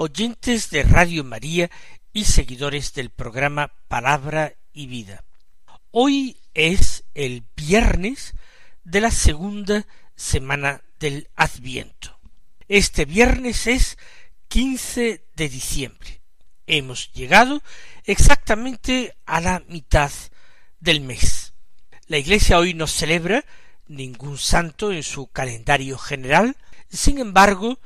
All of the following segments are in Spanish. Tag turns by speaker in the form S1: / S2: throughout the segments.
S1: oyentes de Radio María y seguidores del programa Palabra y Vida. Hoy es el viernes de la segunda semana del Adviento. Este viernes es 15 de diciembre. Hemos llegado exactamente a la mitad del mes. La Iglesia hoy no celebra ningún santo en su calendario general, sin embargo,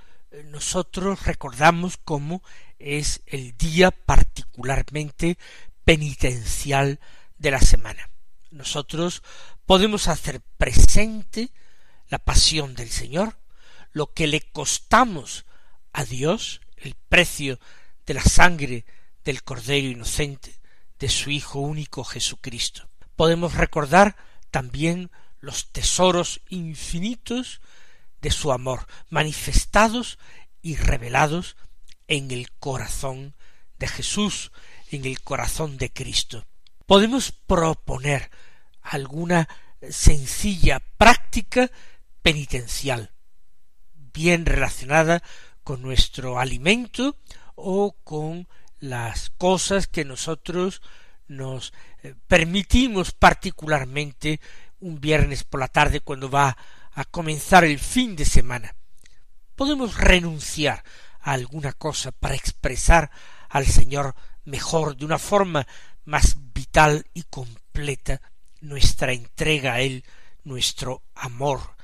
S1: nosotros recordamos cómo es el día particularmente penitencial de la semana. Nosotros podemos hacer presente la pasión del Señor, lo que le costamos a Dios, el precio de la sangre del Cordero inocente, de su Hijo único Jesucristo. Podemos recordar también los tesoros infinitos de su amor, manifestados y revelados en el corazón de Jesús, en el corazón de Cristo. Podemos proponer alguna sencilla práctica penitencial, bien relacionada con nuestro alimento o con las cosas que nosotros nos eh, permitimos particularmente un viernes por la tarde cuando va a comenzar el fin de semana. Podemos renunciar a alguna cosa para expresar al Señor mejor, de una forma más vital y completa, nuestra entrega a Él, nuestro amor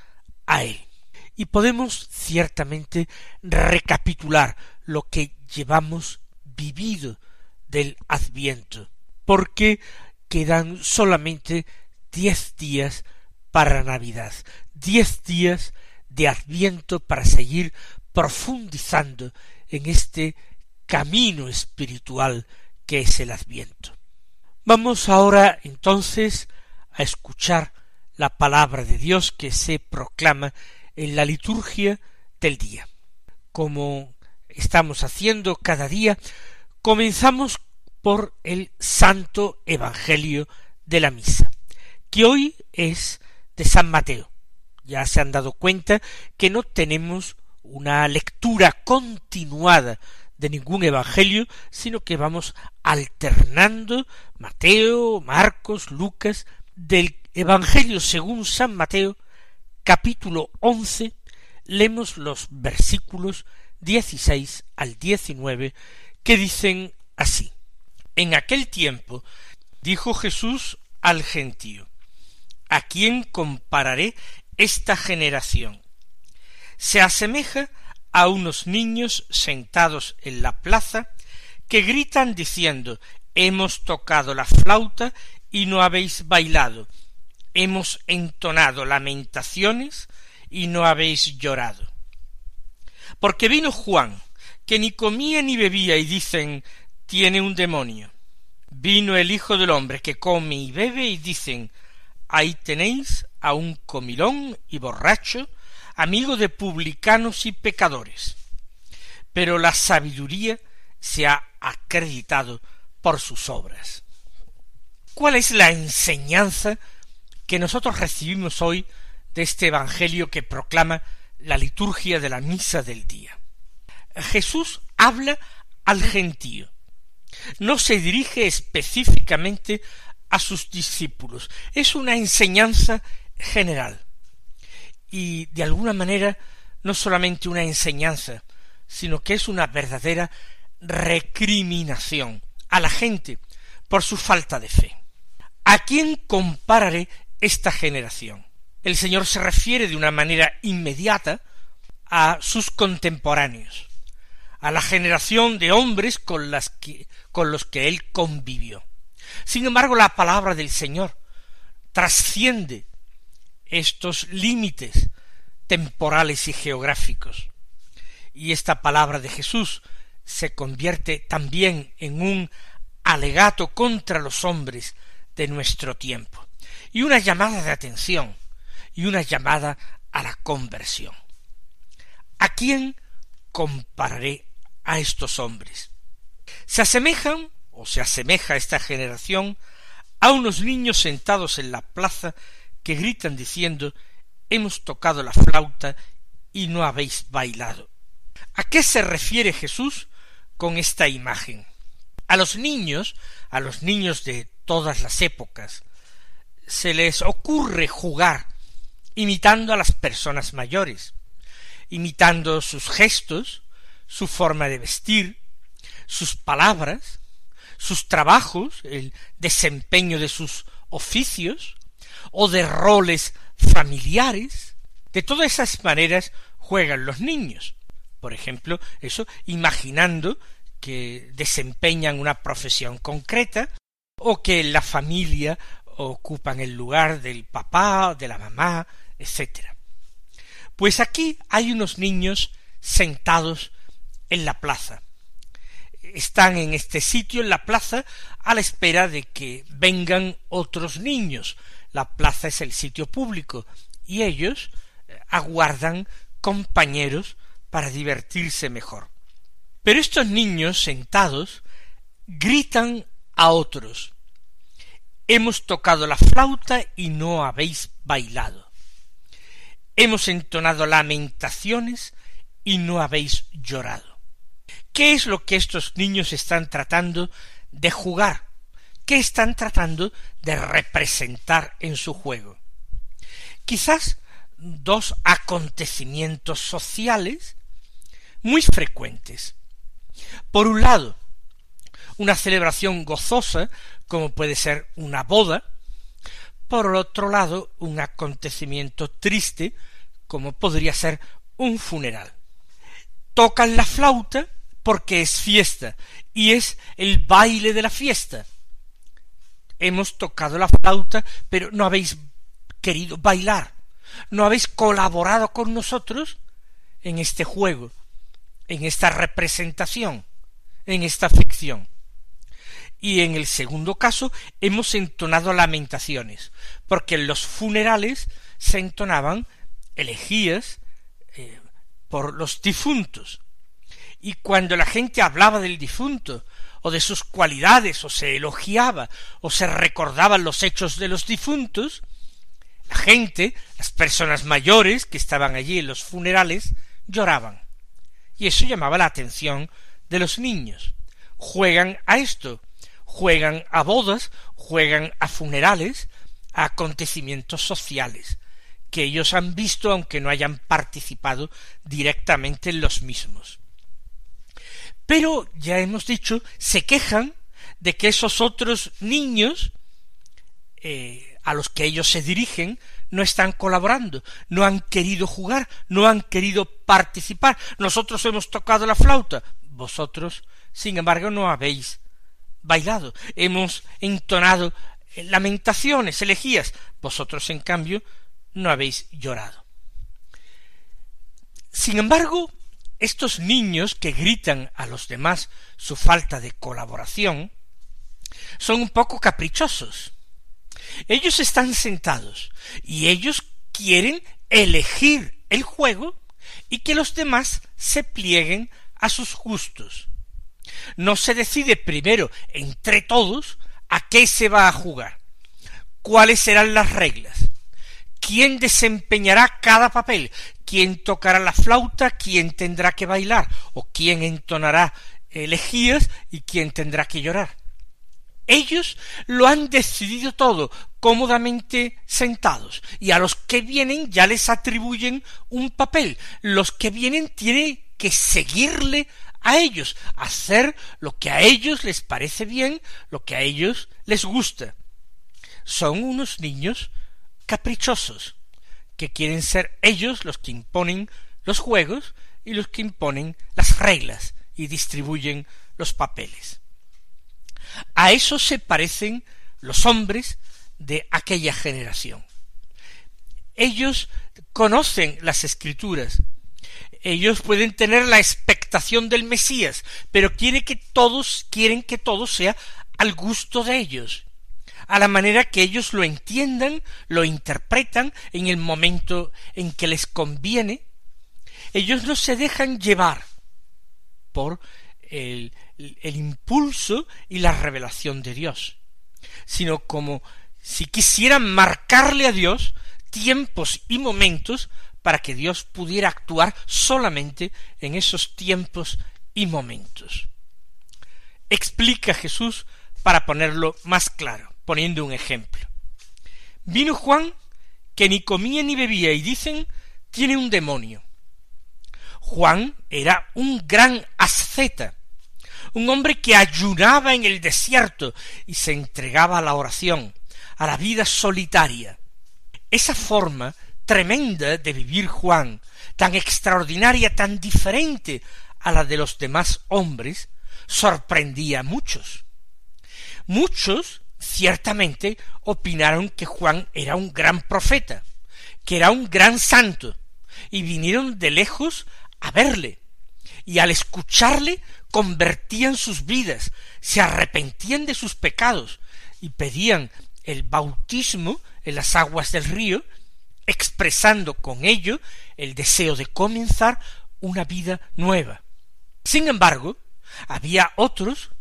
S1: a Él. Y podemos ciertamente recapitular lo que llevamos vivido del Adviento, porque quedan solamente diez días para Navidad, diez días de Adviento para seguir profundizando en este camino espiritual que es el Adviento. Vamos ahora entonces a escuchar la palabra de Dios que se proclama en la liturgia del día. Como estamos haciendo cada día, comenzamos por el Santo Evangelio de la Misa, que hoy es de San Mateo. Ya se han dado cuenta que no tenemos una lectura continuada de ningún evangelio, sino que vamos alternando Mateo, Marcos, Lucas, del Evangelio según San Mateo, capítulo once, leemos los versículos dieciséis al diecinueve, que dicen así. En aquel tiempo dijo Jesús al gentío, ¿A quién compararé esta generación? Se asemeja a unos niños sentados en la plaza que gritan diciendo Hemos tocado la flauta y no habéis bailado, hemos entonado lamentaciones y no habéis llorado. Porque vino Juan, que ni comía ni bebía, y dicen tiene un demonio. Vino el Hijo del hombre, que come y bebe, y dicen Ahí tenéis a un comilón y borracho, amigo de publicanos y pecadores. Pero la sabiduría se ha acreditado por sus obras. ¿Cuál es la enseñanza que nosotros recibimos hoy de este Evangelio que proclama la liturgia de la misa del día? Jesús habla al gentío. No se dirige específicamente a sus discípulos. Es una enseñanza general. Y de alguna manera no solamente una enseñanza, sino que es una verdadera recriminación a la gente por su falta de fe. ¿A quién compararé esta generación? El Señor se refiere de una manera inmediata a sus contemporáneos, a la generación de hombres con, las que, con los que él convivió. Sin embargo, la palabra del Señor trasciende estos límites temporales y geográficos. Y esta palabra de Jesús se convierte también en un alegato contra los hombres de nuestro tiempo, y una llamada de atención, y una llamada a la conversión. ¿A quién compararé a estos hombres? Se asemejan, o se asemeja esta generación, a unos niños sentados en la plaza que gritan diciendo hemos tocado la flauta y no habéis bailado. ¿A qué se refiere Jesús con esta imagen? A los niños, a los niños de todas las épocas, se les ocurre jugar imitando a las personas mayores, imitando sus gestos, su forma de vestir, sus palabras, sus trabajos, el desempeño de sus oficios, o de roles familiares. De todas esas maneras juegan los niños. Por ejemplo, eso imaginando que desempeñan una profesión concreta o que en la familia ocupan el lugar del papá, de la mamá, etc. Pues aquí hay unos niños sentados en la plaza. Están en este sitio, en la plaza, a la espera de que vengan otros niños. La plaza es el sitio público y ellos eh, aguardan compañeros para divertirse mejor. Pero estos niños sentados gritan a otros Hemos tocado la flauta y no habéis bailado. Hemos entonado lamentaciones y no habéis llorado. ¿Qué es lo que estos niños están tratando de jugar? ¿Qué están tratando de representar en su juego? Quizás dos acontecimientos sociales muy frecuentes. Por un lado, una celebración gozosa como puede ser una boda, por otro lado, un acontecimiento triste, como podría ser un funeral. Tocan la flauta porque es fiesta, y es el baile de la fiesta. Hemos tocado la flauta, pero no habéis querido bailar, no habéis colaborado con nosotros en este juego, en esta representación, en esta ficción y en el segundo caso hemos entonado lamentaciones, porque en los funerales se entonaban elegías eh, por los difuntos. Y cuando la gente hablaba del difunto, o de sus cualidades, o se elogiaba, o se recordaban los hechos de los difuntos, la gente, las personas mayores que estaban allí en los funerales, lloraban. Y eso llamaba la atención de los niños. Juegan a esto, juegan a bodas, juegan a funerales, a acontecimientos sociales, que ellos han visto aunque no hayan participado directamente en los mismos. Pero, ya hemos dicho, se quejan de que esos otros niños eh, a los que ellos se dirigen no están colaborando, no han querido jugar, no han querido participar. Nosotros hemos tocado la flauta, vosotros, sin embargo, no habéis bailado, hemos entonado lamentaciones, elegías, vosotros en cambio no habéis llorado. Sin embargo, estos niños que gritan a los demás su falta de colaboración son un poco caprichosos. Ellos están sentados y ellos quieren elegir el juego y que los demás se plieguen a sus gustos no se decide primero entre todos a qué se va a jugar, cuáles serán las reglas, quién desempeñará cada papel, quién tocará la flauta, quién tendrá que bailar, o quién entonará elegías y quién tendrá que llorar. Ellos lo han decidido todo, cómodamente sentados, y a los que vienen ya les atribuyen un papel. Los que vienen tienen que seguirle a ellos, hacer lo que a ellos les parece bien, lo que a ellos les gusta. Son unos niños caprichosos, que quieren ser ellos los que imponen los juegos y los que imponen las reglas y distribuyen los papeles. A eso se parecen los hombres de aquella generación. Ellos conocen las escrituras, ellos pueden tener la expectación del Mesías, pero quiere que todos quieren que todo sea al gusto de ellos, a la manera que ellos lo entiendan, lo interpretan en el momento en que les conviene. Ellos no se dejan llevar por el, el impulso y la revelación de Dios, sino como si quisieran marcarle a Dios tiempos y momentos para que Dios pudiera actuar solamente en esos tiempos y momentos. Explica Jesús para ponerlo más claro, poniendo un ejemplo. Vino Juan, que ni comía ni bebía, y dicen, tiene un demonio. Juan era un gran asceta, un hombre que ayunaba en el desierto y se entregaba a la oración, a la vida solitaria. Esa forma tremenda de vivir Juan, tan extraordinaria, tan diferente a la de los demás hombres, sorprendía a muchos. Muchos ciertamente opinaron que Juan era un gran profeta, que era un gran santo, y vinieron de lejos a verle, y al escucharle convertían sus vidas, se arrepentían de sus pecados, y pedían el bautismo en las aguas del río, expresando con ello el deseo de comenzar una vida nueva. Sin embargo, había otros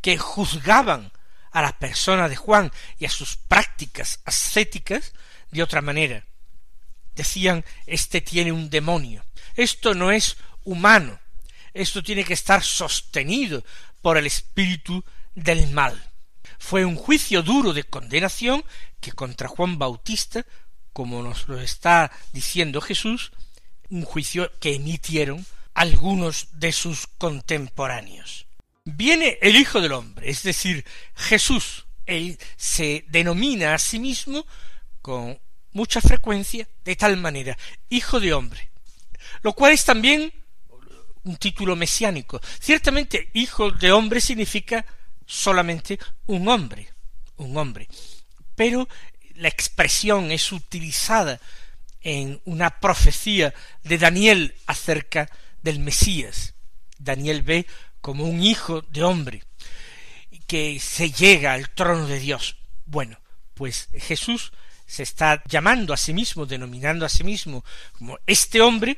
S1: que juzgaban a la persona de Juan y a sus prácticas ascéticas de otra manera. Decían, este tiene un demonio, esto no es humano, esto tiene que estar sostenido por el espíritu del mal. Fue un juicio duro de condenación que contra Juan Bautista, como nos lo está diciendo Jesús, un juicio que emitieron algunos de sus contemporáneos. Viene el Hijo del Hombre, es decir, Jesús. Él se denomina a sí mismo con mucha frecuencia de tal manera, Hijo de Hombre, lo cual es también un título mesiánico. Ciertamente, Hijo de Hombre significa solamente un hombre, un hombre. Pero la expresión es utilizada en una profecía de Daniel acerca del Mesías. Daniel ve como un hijo de hombre que se llega al trono de Dios. Bueno, pues Jesús se está llamando a sí mismo, denominando a sí mismo como este hombre,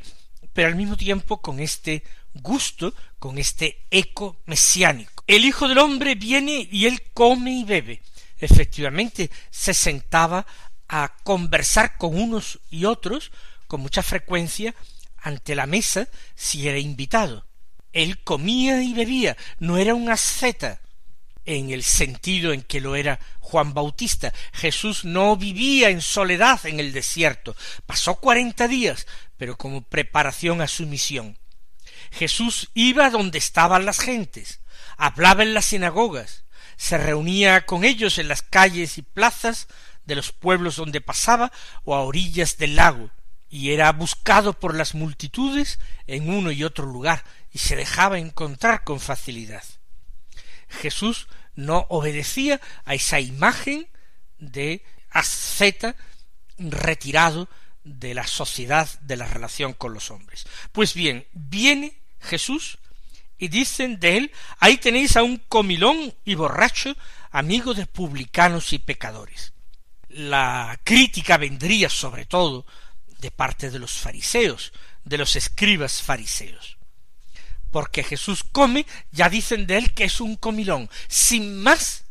S1: pero al mismo tiempo con este gusto, con este eco mesiánico. El Hijo del Hombre viene y él come y bebe. Efectivamente, se sentaba a conversar con unos y otros con mucha frecuencia ante la mesa si era invitado. Él comía y bebía, no era un asceta en el sentido en que lo era Juan Bautista. Jesús no vivía en soledad en el desierto, pasó cuarenta días, pero como preparación a su misión. Jesús iba donde estaban las gentes, hablaba en las sinagogas, se reunía con ellos en las calles y plazas de los pueblos donde pasaba o a orillas del lago, y era buscado por las multitudes en uno y otro lugar, y se dejaba encontrar con facilidad. Jesús no obedecía a esa imagen de asceta retirado de la sociedad, de la relación con los hombres. Pues bien, viene Jesús y dicen de él, ahí tenéis a un comilón y borracho, amigo de publicanos y pecadores. La crítica vendría sobre todo de parte de los fariseos, de los escribas fariseos. Porque Jesús come, ya dicen de él que es un comilón, sin más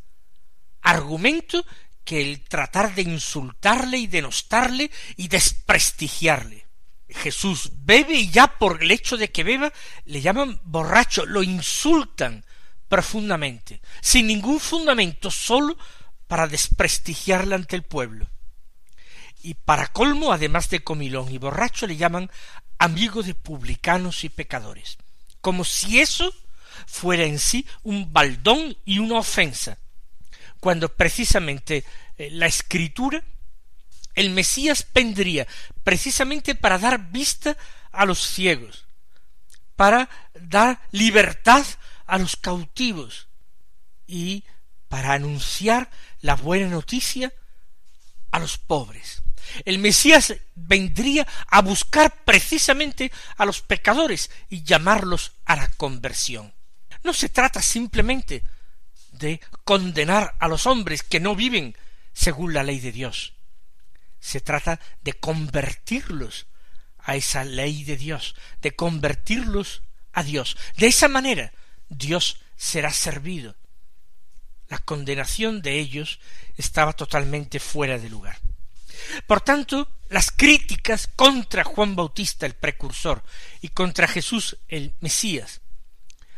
S1: argumento que el tratar de insultarle y denostarle y desprestigiarle. Jesús bebe y ya por el hecho de que beba le llaman borracho, lo insultan profundamente, sin ningún fundamento, solo para desprestigiarle ante el pueblo. Y para colmo, además de comilón y borracho, le llaman amigo de publicanos y pecadores, como si eso fuera en sí un baldón y una ofensa, cuando precisamente eh, la escritura el Mesías vendría precisamente para dar vista a los ciegos, para dar libertad a los cautivos y para anunciar la buena noticia a los pobres. El Mesías vendría a buscar precisamente a los pecadores y llamarlos a la conversión. No se trata simplemente de condenar a los hombres que no viven según la ley de Dios. Se trata de convertirlos a esa ley de Dios, de convertirlos a Dios. De esa manera Dios será servido. La condenación de ellos estaba totalmente fuera de lugar. Por tanto, las críticas contra Juan Bautista el precursor y contra Jesús el Mesías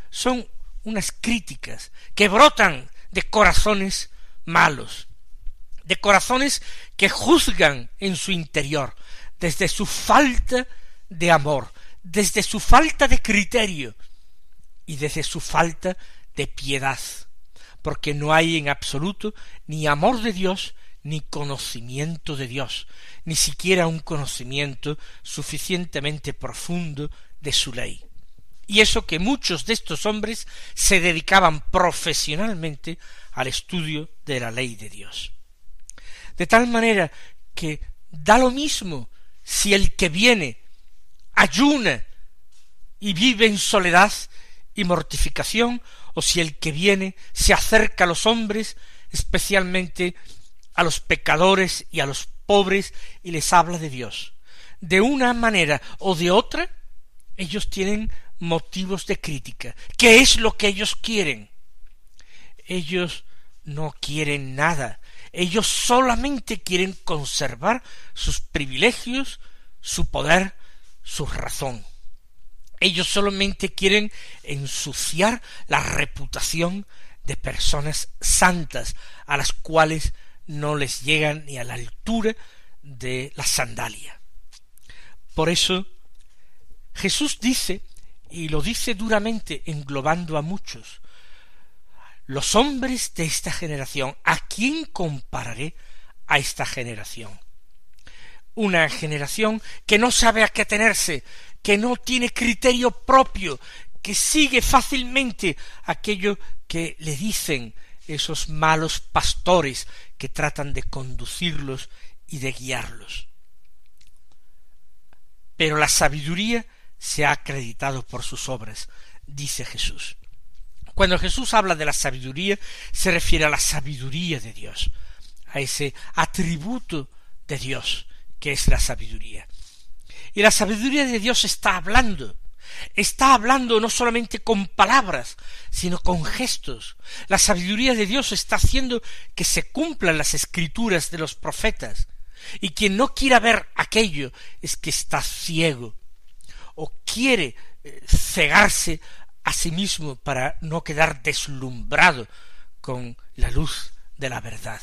S1: son unas críticas que brotan de corazones malos, de corazones que juzgan en su interior, desde su falta de amor, desde su falta de criterio y desde su falta de piedad, porque no hay en absoluto ni amor de Dios ni conocimiento de Dios, ni siquiera un conocimiento suficientemente profundo de su ley. Y eso que muchos de estos hombres se dedicaban profesionalmente al estudio de la ley de Dios. De tal manera que da lo mismo si el que viene ayuna y vive en soledad y mortificación, o si el que viene se acerca a los hombres, especialmente a los pecadores y a los pobres, y les habla de Dios. De una manera o de otra, ellos tienen motivos de crítica. ¿Qué es lo que ellos quieren? Ellos no quieren nada. Ellos solamente quieren conservar sus privilegios, su poder, su razón. Ellos solamente quieren ensuciar la reputación de personas santas a las cuales no les llegan ni a la altura de la sandalia. Por eso Jesús dice, y lo dice duramente englobando a muchos, los hombres de esta generación, ¿a quién compararé a esta generación? Una generación que no sabe a qué tenerse, que no tiene criterio propio, que sigue fácilmente aquello que le dicen esos malos pastores que tratan de conducirlos y de guiarlos. Pero la sabiduría se ha acreditado por sus obras, dice Jesús. Cuando Jesús habla de la sabiduría, se refiere a la sabiduría de Dios, a ese atributo de Dios que es la sabiduría. Y la sabiduría de Dios está hablando, está hablando no solamente con palabras, sino con gestos. La sabiduría de Dios está haciendo que se cumplan las escrituras de los profetas. Y quien no quiera ver aquello es que está ciego o quiere eh, cegarse a sí mismo para no quedar deslumbrado con la luz de la verdad.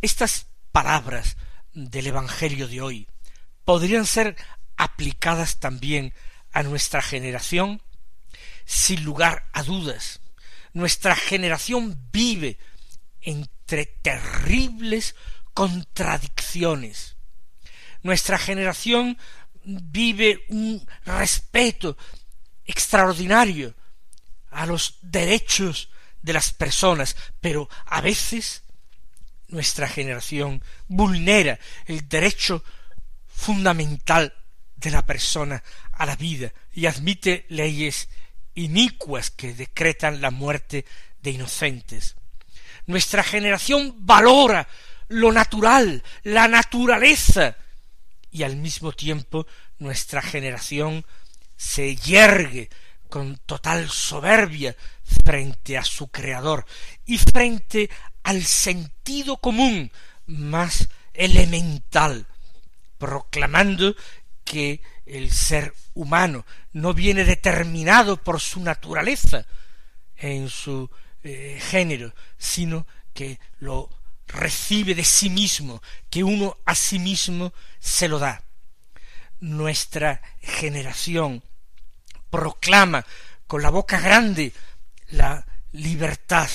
S1: Estas palabras del Evangelio de hoy podrían ser aplicadas también a nuestra generación? Sin lugar a dudas, nuestra generación vive entre terribles contradicciones. Nuestra generación vive un respeto extraordinario a los derechos de las personas, pero a veces nuestra generación vulnera el derecho fundamental de la persona a la vida y admite leyes inicuas que decretan la muerte de inocentes. Nuestra generación valora lo natural, la naturaleza, y al mismo tiempo nuestra generación se yergue con total soberbia frente a su creador y frente al sentido común más elemental, proclamando que el ser humano no viene determinado por su naturaleza en su eh, género, sino que lo recibe de sí mismo, que uno a sí mismo se lo da. Nuestra generación proclama con la boca grande la libertad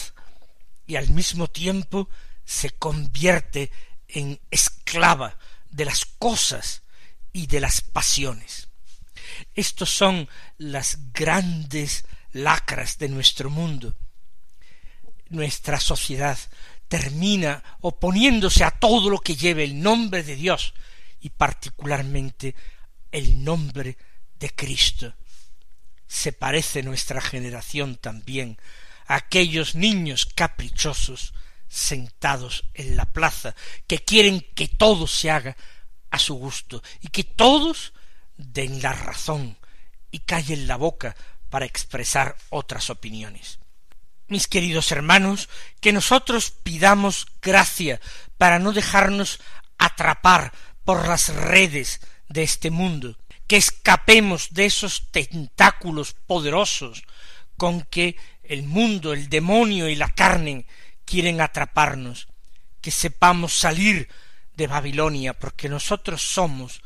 S1: y al mismo tiempo se convierte en esclava de las cosas y de las pasiones. Estos son las grandes lacras de nuestro mundo. Nuestra sociedad termina oponiéndose a todo lo que lleve el nombre de Dios y particularmente el nombre de Cristo. Se parece nuestra generación también a aquellos niños caprichosos sentados en la plaza que quieren que todo se haga a su gusto y que todos den la razón y callen la boca para expresar otras opiniones. Mis queridos hermanos, que nosotros pidamos gracia para no dejarnos atrapar por las redes de este mundo, que escapemos de esos tentáculos poderosos con que el mundo, el demonio y la carne quieren atraparnos, que sepamos salir de Babilonia, porque nosotros somos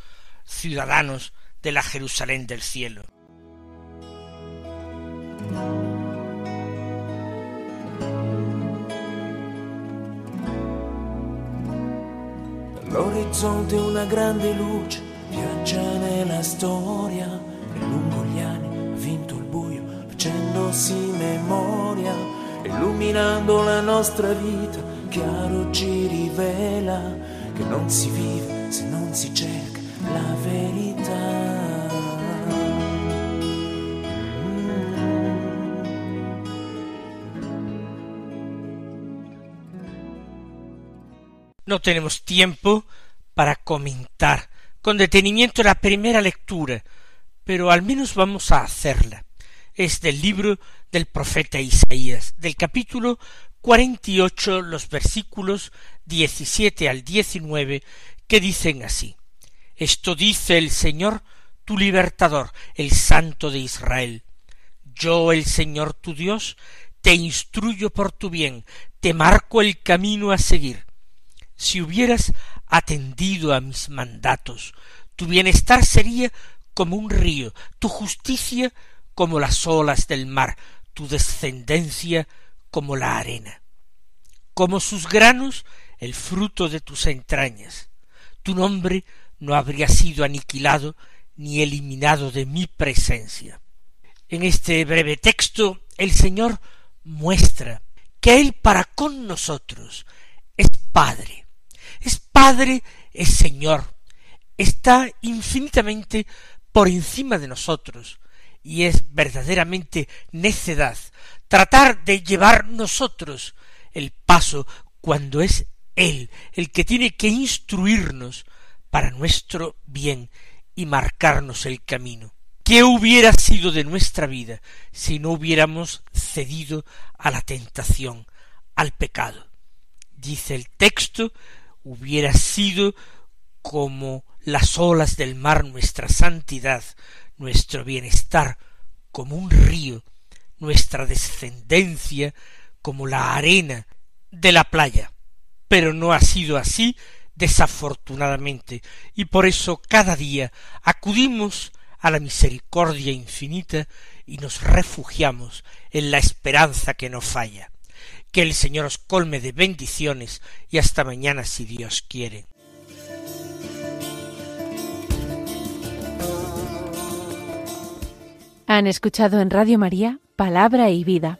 S1: ciudadanos de la Jerusalén del cielo.
S2: L'orizzonte una grande luce viaggia nella storia e lungo gli anni ha vinto il buio facendosi memoria illuminando la nostra vita chiaro ci rivela non si vive si cerca la verità.
S1: No tenemos tiempo para comentar. Con detenimiento la primera lectura, pero al menos vamos a hacerla. Es del libro del profeta Isaías, del capítulo cuarenta y ocho, los versículos diecisiete al diecinueve, que dicen así Esto dice el Señor, tu libertador, el Santo de Israel. Yo, el Señor tu Dios, te instruyo por tu bien, te marco el camino a seguir si hubieras atendido a mis mandatos, tu bienestar sería como un río, tu justicia como las olas del mar, tu descendencia como la arena. Como sus granos, el fruto de tus entrañas. Tu nombre no habría sido aniquilado ni eliminado de mi presencia. En este breve texto el Señor muestra que Él para con nosotros es Padre, es Padre, es Señor, está infinitamente por encima de nosotros, y es verdaderamente necedad tratar de llevar nosotros el paso cuando es Él el que tiene que instruirnos para nuestro bien y marcarnos el camino. ¿Qué hubiera sido de nuestra vida si no hubiéramos cedido a la tentación, al pecado? Dice el texto hubiera sido como las olas del mar nuestra santidad, nuestro bienestar, como un río, nuestra descendencia, como la arena de la playa. Pero no ha sido así, desafortunadamente, y por eso cada día acudimos a la misericordia infinita y nos refugiamos en la esperanza que no falla. Que el Señor os colme de bendiciones y hasta mañana si Dios quiere.
S3: Han escuchado en Radio María Palabra y Vida,